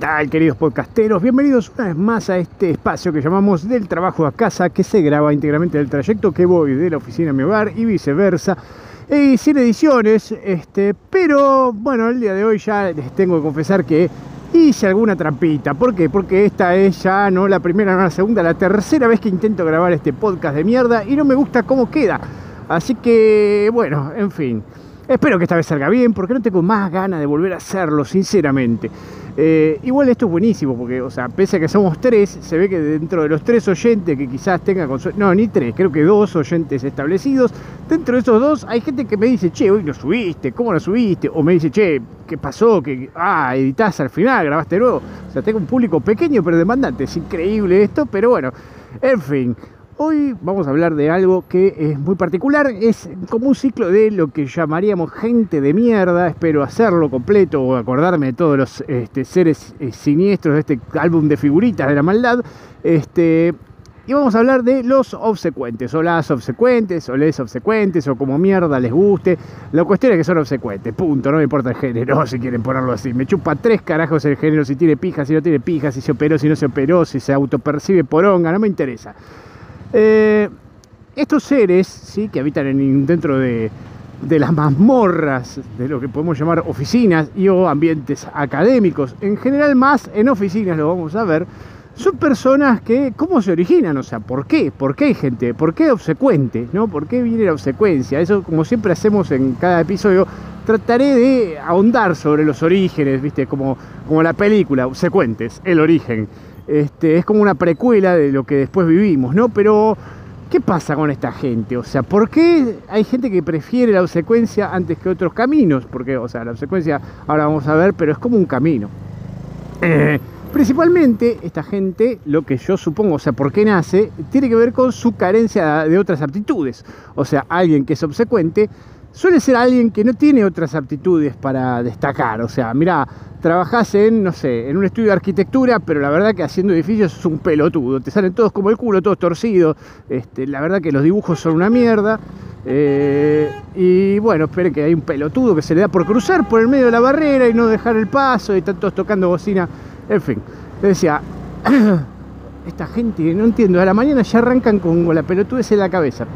¿Qué tal, queridos podcasteros? Bienvenidos una vez más a este espacio que llamamos Del trabajo a casa, que se graba íntegramente del trayecto que voy de la oficina a mi hogar y viceversa. Sin ediciones, este, pero bueno, el día de hoy ya les tengo que confesar que hice alguna trampita. ¿Por qué? Porque esta es ya no la primera, no la segunda, la tercera vez que intento grabar este podcast de mierda y no me gusta cómo queda. Así que, bueno, en fin. Espero que esta vez salga bien, porque no tengo más ganas de volver a hacerlo, sinceramente. Eh, igual esto es buenísimo, porque, o sea, pese a que somos tres, se ve que dentro de los tres oyentes que quizás tengan no, ni tres, creo que dos oyentes establecidos, dentro de esos dos hay gente que me dice, che, hoy lo subiste, ¿cómo lo subiste? O me dice, che, ¿qué pasó? Que, ah, editás al final, grabaste nuevo. O sea, tengo un público pequeño pero demandante, es increíble esto, pero bueno, en fin. Hoy vamos a hablar de algo que es muy particular, es como un ciclo de lo que llamaríamos gente de mierda, espero hacerlo completo o acordarme de todos los este, seres eh, siniestros de este álbum de figuritas de la maldad, este, y vamos a hablar de los obsecuentes, o las obsecuentes, o les obsecuentes, o como mierda les guste. La cuestión es que son obsecuentes, punto, no me importa el género, si quieren ponerlo así. Me chupa tres carajos el género, si tiene pija, si no tiene pija, si se operó, si no se operó, si se autopercibe poronga, no me interesa. Eh, estos seres ¿sí? que habitan en, dentro de, las mazmorras, de lo que podemos llamar oficinas y o ambientes académicos, en general más en oficinas lo vamos a ver, son personas que, ¿cómo se originan? O sea, ¿por qué? ¿Por qué hay gente? ¿Por qué obsecuente? ¿no? ¿Por qué viene la obsecuencia? Eso, como siempre hacemos en cada episodio, trataré de ahondar sobre los orígenes, ¿viste? Como, como la película, obsecuentes, el origen. Este, es como una precuela de lo que después vivimos, ¿no? Pero, ¿qué pasa con esta gente? O sea, ¿por qué hay gente que prefiere la obsecuencia antes que otros caminos? Porque, o sea, la obsecuencia, ahora vamos a ver, pero es como un camino. Eh, principalmente, esta gente, lo que yo supongo, o sea, ¿por qué nace? Tiene que ver con su carencia de otras aptitudes. O sea, alguien que es obsecuente suele ser alguien que no tiene otras aptitudes para destacar. O sea, mira, trabajás en, no sé, en un estudio de arquitectura, pero la verdad que haciendo edificios es un pelotudo. Te salen todos como el culo, todos torcidos. Este, la verdad que los dibujos son una mierda. Eh, y bueno, esperen que hay un pelotudo que se le da por cruzar por el medio de la barrera y no dejar el paso y están todos tocando bocina. En fin, le decía, esta gente, no entiendo, a la mañana ya arrancan con la pelotudez en la cabeza.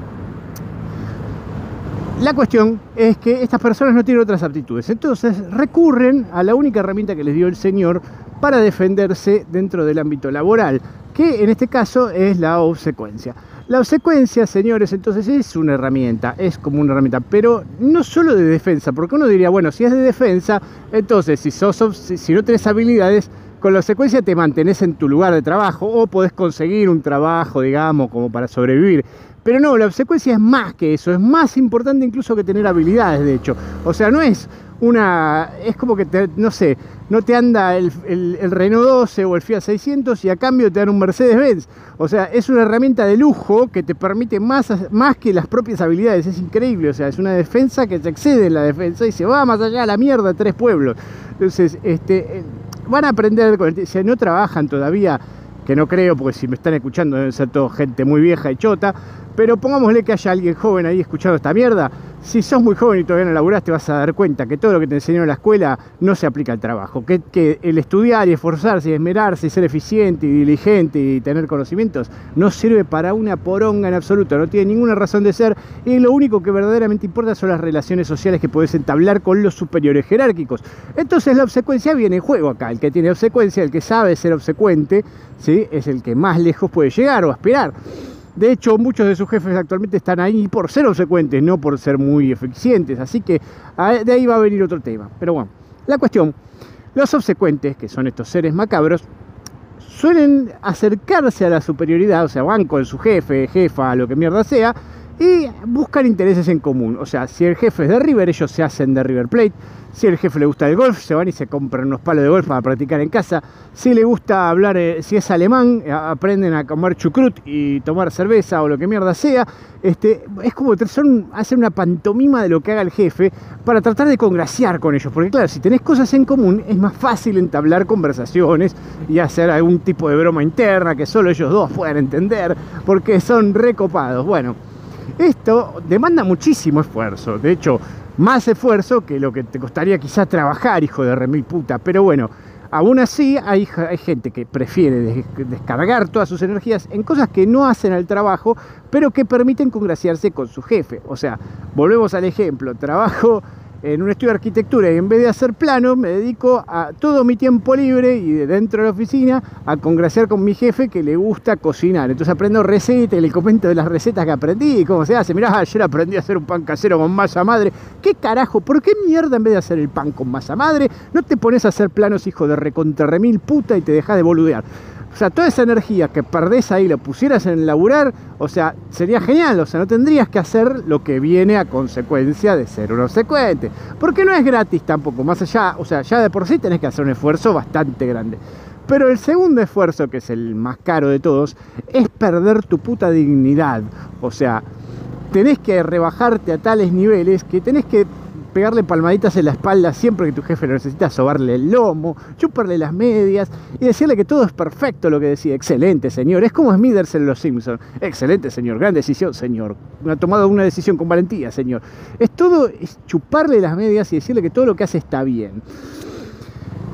La cuestión es que estas personas no tienen otras aptitudes, entonces recurren a la única herramienta que les dio el Señor para defenderse dentro del ámbito laboral, que en este caso es la obsecuencia. La obsecuencia, señores, entonces es una herramienta, es como una herramienta, pero no solo de defensa, porque uno diría, bueno, si es de defensa, entonces si, si no tenés habilidades, con la obsecuencia te mantenés en tu lugar de trabajo o podés conseguir un trabajo, digamos, como para sobrevivir. Pero no, la obsecuencia es más que eso, es más importante incluso que tener habilidades, de hecho. O sea, no es una. Es como que, te, no sé, no te anda el, Renault 12 o el Fiat 600 y a cambio te dan un Mercedes-Benz. O sea, es una herramienta de lujo que te permite más, más que las propias habilidades. Es increíble. O sea, es una defensa que te excede en la defensa y se va más allá de la mierda tres pueblos. Entonces, este, eh, van a aprender, si no trabajan todavía que no creo, porque si me están escuchando deben ser todo gente muy vieja y chota, pero pongámosle que haya alguien joven ahí escuchando esta mierda. Si sos muy joven y todavía no laburaste, vas a dar cuenta que todo lo que te enseñó en la escuela no se aplica al trabajo. Que, el estudiar y esforzarse y esmerarse y ser eficiente y diligente y tener conocimientos no sirve para una poronga en absoluto. No tiene ninguna razón de ser. Y lo único que verdaderamente importa son las relaciones sociales que puedes entablar con los superiores jerárquicos. Entonces la obsecuencia viene en juego acá. El que tiene obsecuencia, el que sabe ser obsecuente, ¿sí? es el que más lejos puede llegar o aspirar. De hecho, muchos de sus jefes actualmente están ahí por ser obsecuentes, no por ser muy eficientes. Así que de ahí va a venir otro tema. Pero bueno, la cuestión, los obsecuentes, que son estos seres macabros, suelen acercarse a la superioridad, o sea, van con su jefe, jefa, lo que mierda sea, y buscan intereses en común. O sea, si el jefe es de River, ellos se hacen de River Plate. Si el jefe le gusta el golf, se van y se compran unos palos de golf para practicar en casa. Si le gusta hablar, eh, si es alemán, eh, aprenden a comer chucrut y tomar cerveza o lo que mierda sea. Este, es como son, hacen una pantomima de lo que haga el jefe para tratar de congraciar con ellos. Porque claro, si tenés cosas en común, es más fácil entablar conversaciones y hacer algún tipo de broma interna que solo ellos dos puedan entender, porque son recopados. Bueno. Esto demanda muchísimo esfuerzo, de hecho, más esfuerzo que lo que te costaría quizá trabajar, hijo de remil puta, pero bueno, Aún así, hay, hay gente que prefiere descargar todas sus energías en cosas que no hacen al trabajo, pero que permiten congraciarse con su jefe. O sea, volvemos al ejemplo, trabajo en un estudio de arquitectura y en vez de hacer plano me dedico a todo mi tiempo libre y dentro de la oficina a congraciar con mi jefe que le gusta cocinar. Entonces aprendo recetas y le comento de las recetas que aprendí y cómo se hace. Mirá, ayer aprendí a hacer un pan casero con masa madre. ¿Qué carajo? ¿Por qué mierda en vez de hacer el pan con masa madre no te pones a hacer planos hijo de recontrarremil puta y te dejas de boludear? O sea, toda esa energía que perdés ahí, lo pusieras en laburar, o sea, sería genial. O sea, no tendrías que hacer lo que viene a consecuencia de ser un obsecuente. Porque no es gratis tampoco. Más allá, o sea, ya de por sí tenés que hacer un esfuerzo bastante grande. Pero el segundo esfuerzo, que es el más caro de todos, es perder tu puta dignidad. O sea, tenés que rebajarte a tales niveles que tenés que pegarle palmaditas en la espalda siempre que tu jefe lo necesita, sobarle el lomo, chuparle las medias y decirle que todo es perfecto lo que decía. Excelente, señor. Es como Smithers en Los Simpsons. Excelente, señor. Gran decisión, señor. Ha tomado una decisión con valentía, señor. Es todo, es chuparle las medias y decirle que todo lo que hace está bien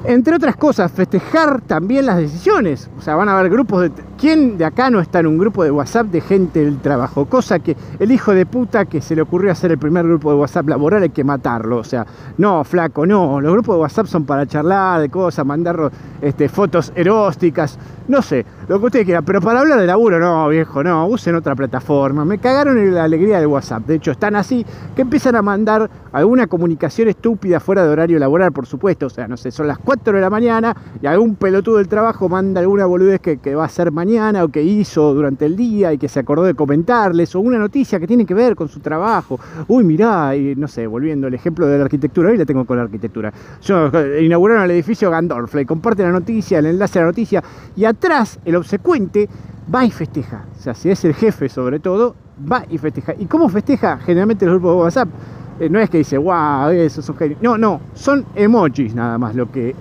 entre otras cosas, festejar también las decisiones. O sea, van a haber grupos de... ¿Quién de acá no está en un grupo de WhatsApp de gente del trabajo? Cosa que el hijo de puta que se le ocurrió hacer el primer grupo de WhatsApp laboral hay que matarlo. O sea, no, flaco, no. Los grupos de WhatsApp son para charlar de cosas, mandar este, fotos erósticas, no sé, lo que usted quiera. Pero para hablar de laburo, no, viejo, no. Usen otra plataforma. Me cagaron en la alegría del WhatsApp. De hecho, están así que empiezan a mandar alguna comunicación estúpida fuera de horario laboral, por supuesto. O sea, no sé, son las 4 de la mañana y algún pelotudo del trabajo manda alguna boludez que, va a ser mañana o que hizo durante el día y que se acordó de comentarles o una noticia que tiene que ver con su trabajo. Uy, mirá, y no sé, volviendo al ejemplo de la arquitectura, hoy la tengo con la arquitectura. Yo, eh, inauguraron el edificio Gandorf, y comparte la noticia, el enlace a la noticia y atrás el obsecuente va y festeja. O sea, si es el jefe sobre todo, va y festeja. ¿Y cómo festeja generalmente los grupos de WhatsApp? Eh, no es que dice, wow, eso es un genio. No, no, son emojis nada más lo que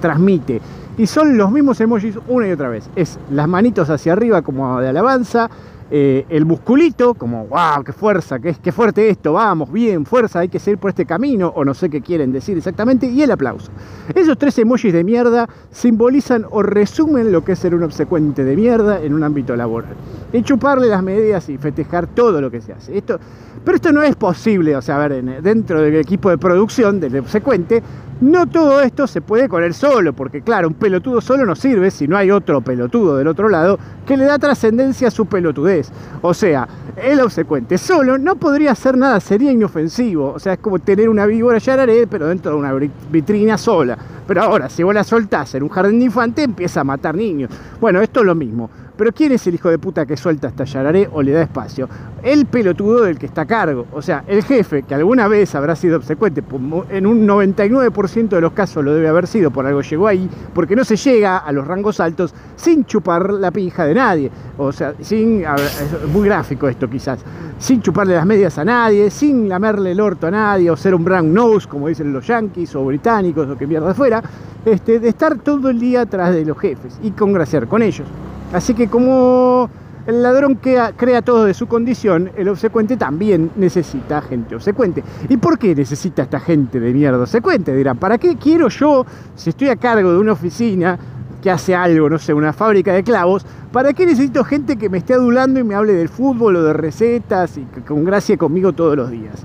transmite. Y son los mismos emojis una y otra vez. Es las manitos hacia arriba como de alabanza, eh, el musculito, como wow, qué fuerza, qué, qué fuerte esto, vamos, bien, fuerza, hay que seguir por este camino, o no sé qué quieren decir exactamente, y el aplauso. Esos tres emojis de mierda simbolizan o resumen lo que es ser un obsecuente de mierda en un ámbito laboral. Y chuparle las medias y festejar todo lo que se hace. Esto, pero esto no es posible, o sea, a ver, dentro del equipo de producción del obsecuente, no todo esto se puede con él solo, porque claro, un pelotudo solo no sirve si no hay otro pelotudo del otro lado que le da trascendencia a su pelotudez. O sea, el obsecuente solo no podría hacer nada, sería inofensivo. O sea, es como tener una víbora yararé, pero dentro de una vitrina sola. Pero ahora, si vos la soltás en un jardín de infante, empieza a matar niños. Bueno, esto es lo mismo. Pero ¿quién es el hijo de puta que suelta esta yararé o le da espacio? El pelotudo del que está a cargo. O sea, el jefe, que alguna vez habrá sido obsecuente, en un 99% de los casos lo debe haber sido, por algo llegó ahí, porque no se llega a los rangos altos sin chupar la pija de nadie. O sea, sin. Es muy gráfico esto quizás. Sin chuparle las medias a nadie, sin lamerle el orto a nadie, o ser un brown nose, como dicen los yankees o británicos o que mierda fuera. Este, de estar todo el día atrás de los jefes y congraciar con ellos. Así que como el ladrón crea todo de su condición, el obsecuente también necesita gente obsecuente. ¿Y por qué necesita esta gente de mierda obsecuente? Dirán, ¿para qué quiero yo, si estoy a cargo de una oficina que hace algo, no sé, una fábrica de clavos, ¿para qué necesito gente que me esté adulando y me hable del fútbol o de recetas y que congracie conmigo todos los días?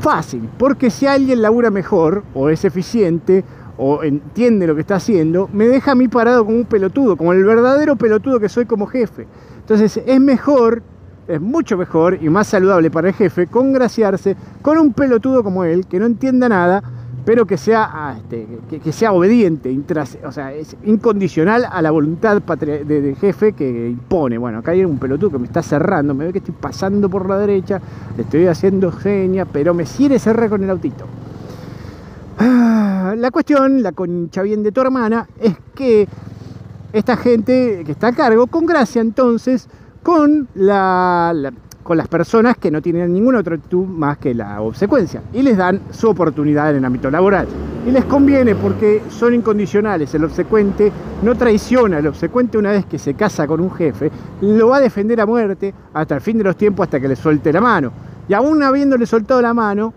Fácil, porque si alguien labura mejor o es eficiente o entiende lo que está haciendo, me deja a mí parado como un pelotudo, como el verdadero pelotudo que soy como jefe. Entonces es mejor, es mucho mejor y más saludable para el jefe congraciarse con un pelotudo como él, que no entienda nada, pero que sea, ah, este, que, sea obediente, o sea, es incondicional a la voluntad del jefe que impone. Bueno, acá hay un pelotudo que me está cerrando, me ve que estoy pasando por la derecha, le estoy haciendo señas, pero me quiere cerrar con el autito. Ah, la cuestión, la concha bien de tu hermana, es que esta gente que está a cargo congracia entonces con, con las personas que no tienen ninguna otra actitud más que la obsecuencia y les dan su oportunidad en el ámbito laboral. Y les conviene porque son incondicionales. El obsecuente no traiciona. El obsecuente una vez que se casa con un jefe, lo va a defender a muerte hasta el fin de los tiempos, hasta que le suelte la mano. Y aún habiéndole soltado la mano,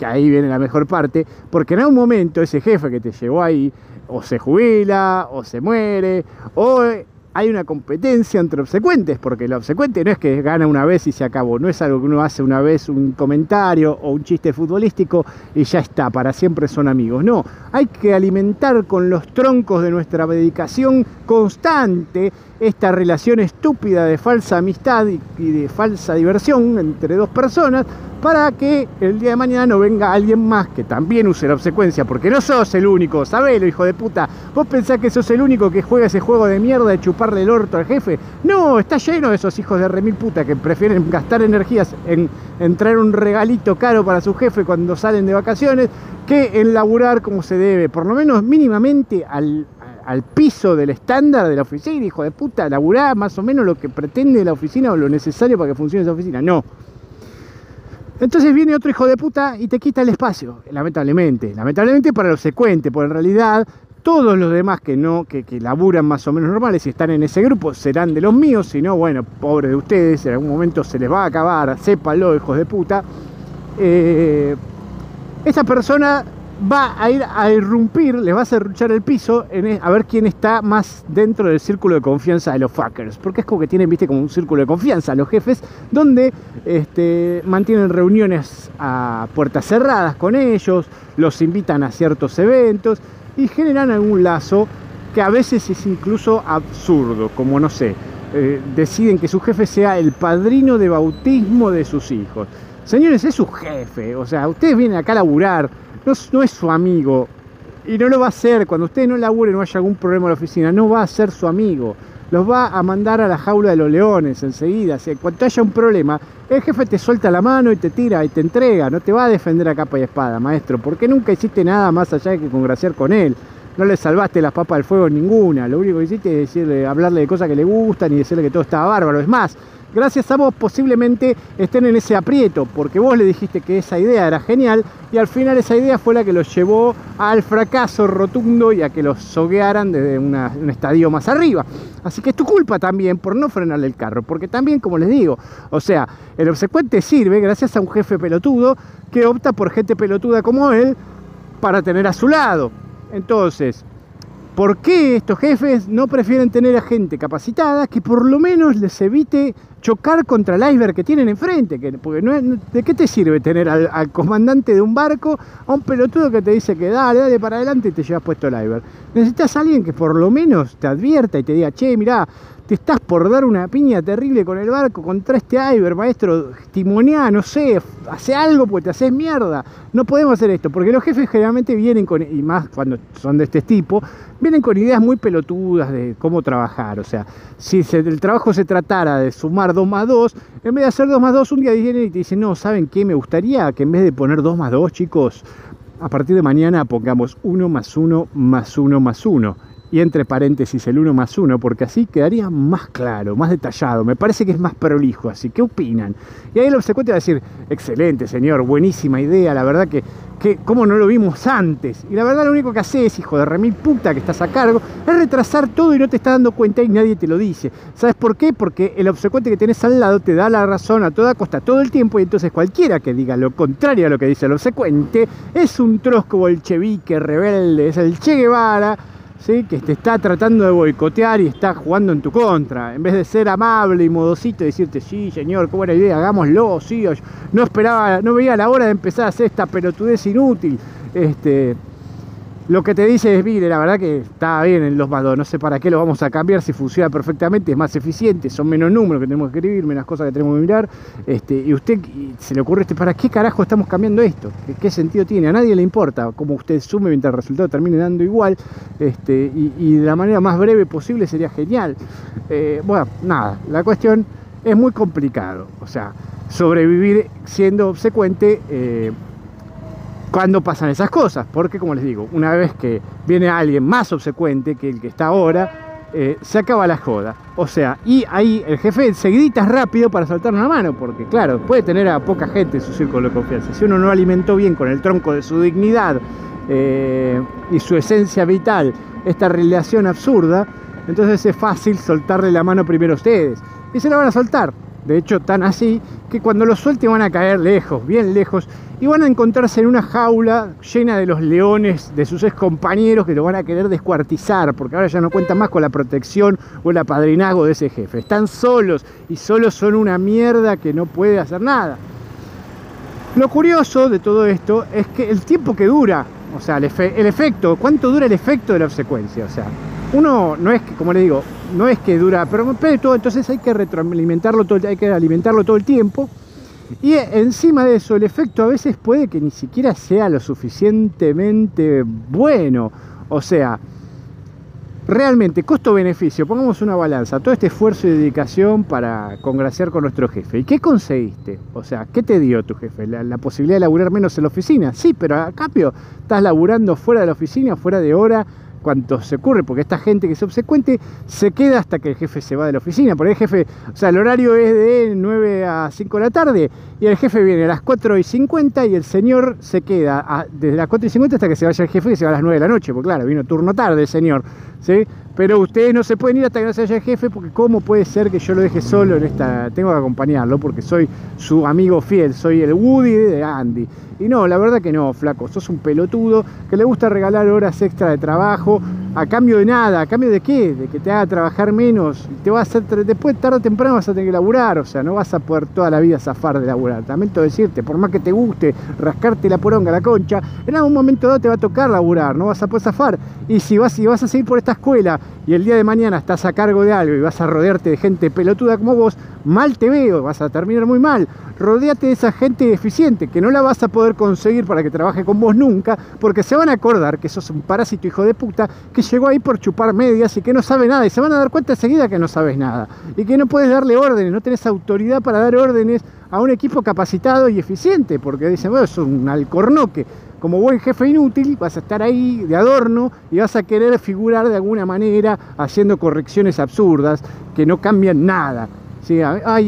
que ahí viene la mejor parte, porque en algún momento ese jefe que te llevó ahí o se jubila, o se muere, o hay una competencia entre obsecuentes, porque el obsecuente no es que gana una vez y se acabó, no es algo que uno hace una vez un comentario o un chiste futbolístico y ya está, para siempre son amigos. No, hay que alimentar con los troncos de nuestra dedicación constante esta relación estúpida de falsa amistad y de falsa diversión entre dos personas para que el día de mañana no venga alguien más que también use la obsecuencia, porque no sos el único, sabelo, hijo de puta. ¿Vos pensás que sos el único que juega ese juego de mierda de chuparle el orto al jefe? No, está lleno de esos hijos de remil puta que prefieren gastar energías en, en traer un regalito caro para su jefe cuando salen de vacaciones que en laburar como se debe, por lo menos mínimamente al, al piso del estándar de la oficina, hijo de puta, laburar más o menos lo que pretende la oficina o lo necesario para que funcione esa oficina. No. Entonces viene otro hijo de puta y te quita el espacio, lamentablemente. Lamentablemente para los secuentes, porque en realidad todos los demás que no, que, que, laburan más o menos normales y están en ese grupo serán de los míos, si no, bueno, pobres de ustedes, en algún momento se les va a acabar, sépalo, hijos de puta. Eh, esta persona va a ir a irrumpir, les va a cerruchar el piso e, a ver quién está más dentro del círculo de confianza de los fuckers. Porque es como que tienen, viste, como un círculo de confianza los jefes, donde este, mantienen reuniones a puertas cerradas con ellos, los invitan a ciertos eventos y generan algún lazo que a veces es incluso absurdo, como no sé, eh, deciden que su jefe sea el padrino de bautismo de sus hijos. Señores, es su jefe, o sea, ustedes vienen acá a laburar, no, es su amigo y no lo va a hacer. Cuando usted no labure, no haya algún problema en la oficina, no va a ser su amigo. Los va a mandar a la jaula de los leones enseguida. Si cuando haya un problema, el jefe te suelta la mano y te tira y te entrega. No te va a defender a capa y espada, maestro, porque nunca hiciste nada más allá que congraciar con él. No le salvaste las papas del fuego ninguna. Lo único que hiciste es decirle, hablarle de cosas que le gustan y decirle que todo estaba bárbaro. Es más, gracias a vos posiblemente estén en ese aprieto, porque vos le dijiste que esa idea era genial y al final esa idea fue la que los llevó al fracaso rotundo y a que los soguearan desde un estadio más arriba. Así que es tu culpa también por no frenarle el carro, porque también, como les digo, o sea, el obsecuente sirve gracias a un jefe pelotudo que opta por gente pelotuda como él para tener a su lado. Entonces, ¿Por qué estos jefes no prefieren tener a gente capacitada que por lo menos les evite chocar contra el iceberg que tienen enfrente? porque ¿De qué te sirve tener al, comandante de un barco a un pelotudo que te dice que dale, dale para adelante y te llevas puesto el iceberg? Necesitas a alguien que por lo menos te advierta y te diga, che, mirá, te estás por dar una piña terrible con el barco contra este Iber, maestro, timoneá, no sé, hace algo porque te haces mierda. No podemos hacer esto, porque los jefes generalmente vienen con, y más cuando son de este tipo, vienen con ideas muy pelotudas de cómo trabajar. O sea, si el trabajo se tratara de sumar 2 más 2, en vez de hacer 2 más 2, un día vienen y te dicen, no, ¿saben qué? Me gustaría que en vez de poner 2 más 2, chicos, a partir de mañana pongamos 1 más 1 más 1 más 1 y entre paréntesis el 1 más 1, porque así quedaría más claro, más detallado, me parece que es más prolijo así, ¿qué opinan? Y ahí el obsecuente va a decir, excelente señor, buenísima idea, la verdad que, que ¿cómo no lo vimos antes? Y la verdad lo único que haces, hijo de remil puta que estás a cargo, es retrasar todo y no te estás dando cuenta y nadie te lo dice. ¿Sabes por qué? Porque el obsecuente que tenés al lado te da la razón a toda costa todo el tiempo y entonces cualquiera que diga lo contrario a lo que dice el obsecuente es un trosco bolchevique rebelde, es el Che Guevara, que te está tratando de boicotear y está jugando en tu contra. En vez de ser amable y modosito y decirte, sí, señor, qué buena idea, hagámoslo, sí, no esperaba, no veía la hora de empezar a hacer esta pelotudez inútil. Este, lo que te dice es, mire, la verdad que está bien en los más no sé para qué lo vamos a cambiar si funciona perfectamente, es más eficiente, son menos números que tenemos que escribir, menos cosas que tenemos que mirar, este, y usted se le ocurre, este, ¿para qué carajo estamos cambiando esto? ¿Qué, sentido tiene? A nadie le importa cómo usted sume mientras el resultado termine dando igual, este, y, de la manera más breve posible sería genial. Eh, bueno, nada, la cuestión es muy complicado, o sea, sobrevivir siendo obsecuente... Eh, cuando pasan esas cosas, porque como les digo, una vez que viene alguien más obsecuente que el que está ahora, eh, se acaba la joda. O sea, y ahí el jefe se grita rápido para soltar una mano, porque claro, puede tener a poca gente en su círculo de confianza. Si uno no alimentó bien con el tronco de su dignidad eh, y su esencia vital esta relación absurda, entonces es fácil soltarle la mano primero a ustedes. Y se la van a soltar. De hecho, tan así que cuando los suelten van a caer lejos, bien lejos, y van a encontrarse en una jaula llena de los leones de sus ex compañeros que lo van a querer descuartizar, porque ahora ya no cuentan más con la protección o el apadrinazgo de ese jefe. Están solos y solos son una mierda que no puede hacer nada. Lo curioso de todo esto es que el tiempo que dura, o sea, el, el efecto, cuánto dura el efecto de la obsecuencia, o sea, uno no es que, como le digo, no es que dura perpetuo, entonces hay que retroalimentarlo todo, hay que alimentarlo todo el tiempo. Y encima de eso, el efecto a veces puede que ni siquiera sea lo suficientemente bueno. O sea, realmente, costo-beneficio, pongamos una balanza, todo este esfuerzo y dedicación para congraciar con nuestro jefe. ¿Y qué conseguiste? O sea, ¿qué te dio tu jefe? ¿La, la posibilidad de laburar menos en la oficina? Sí, pero a cambio estás laburando fuera de la oficina, fuera de hora, cuanto se ocurre, porque esta gente que es obsecuente se queda hasta que el jefe se va de la oficina. Porque el jefe, o sea, el horario es de 9 a 5 de la tarde y el jefe viene a las 4 y 50 y el señor se queda desde las 4 y 50 hasta que se vaya el jefe que se va a las 9 de la noche, porque claro, vino turno tarde el señor, ¿sí? Pero ustedes no se pueden ir hasta que no se vaya el jefe, porque ¿cómo puede ser que yo lo deje solo en esta? Tengo que acompañarlo porque soy su amigo fiel, soy el Woody de Andy. Y no, la verdad que no, flaco, sos un pelotudo que le gusta regalar horas extra de trabajo a cambio de nada, a cambio de qué, de que te haga trabajar menos, te va a después tarde o temprano vas a tener que laburar, o sea, no vas a poder toda la vida zafar de laburar. Lamento decirte, por más que te guste rascarte la poronga, la concha, en algún momento dado te va a tocar laburar, no vas a poder zafar. Y si vas, si vas a seguir por esta escuela y el día de mañana estás a cargo de algo y vas a rodearte de gente pelotuda como vos, mal te veo, vas a terminar muy mal. Rodéate de esa gente eficiente, que no la vas a poder conseguir para que trabaje con vos nunca, porque se van a acordar que sos un parásito hijo de puta que llegó ahí por chupar medias y que no sabe nada, y se van a dar cuenta enseguida que no sabes nada, y que no puedes darle órdenes, no tenés autoridad para dar órdenes a un equipo capacitado y eficiente, porque dicen, bueno, es un alcornoque. Como buen jefe inútil, vas a estar ahí de adorno y vas a querer figurar de alguna manera haciendo correcciones absurdas que no cambian nada. Sí,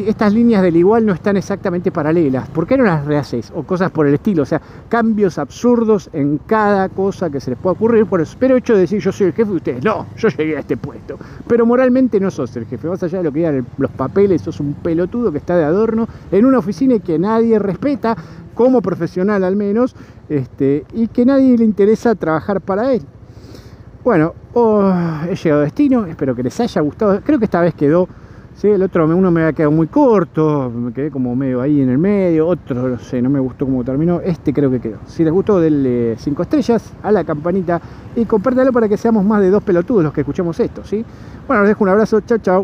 estas líneas del igual no están exactamente paralelas. ¿Por qué no las rehaces? O cosas por el estilo. O sea, cambios absurdos en cada cosa que se les pueda ocurrir. Por pero hecho de decir yo soy el jefe de ustedes. No, yo llegué a este puesto. Pero moralmente no sos el jefe. Más allá de lo que digan los papeles, sos un pelotudo que está de adorno en una oficina y que nadie respeta, como profesional al menos, este, y que nadie le interesa trabajar para él. Bueno, oh, he llegado a destino. Espero que les haya gustado. Creo que esta vez quedó Sí, el otro uno me había quedado muy corto, me quedé como medio ahí en el medio, otro no sé, no me gustó cómo terminó, este creo que quedó. Si les gustó, denle 5 estrellas a la campanita y compártelo para que seamos más de dos pelotudos los que escuchamos esto, ¿sí? Bueno, les dejo un abrazo, chao, chao.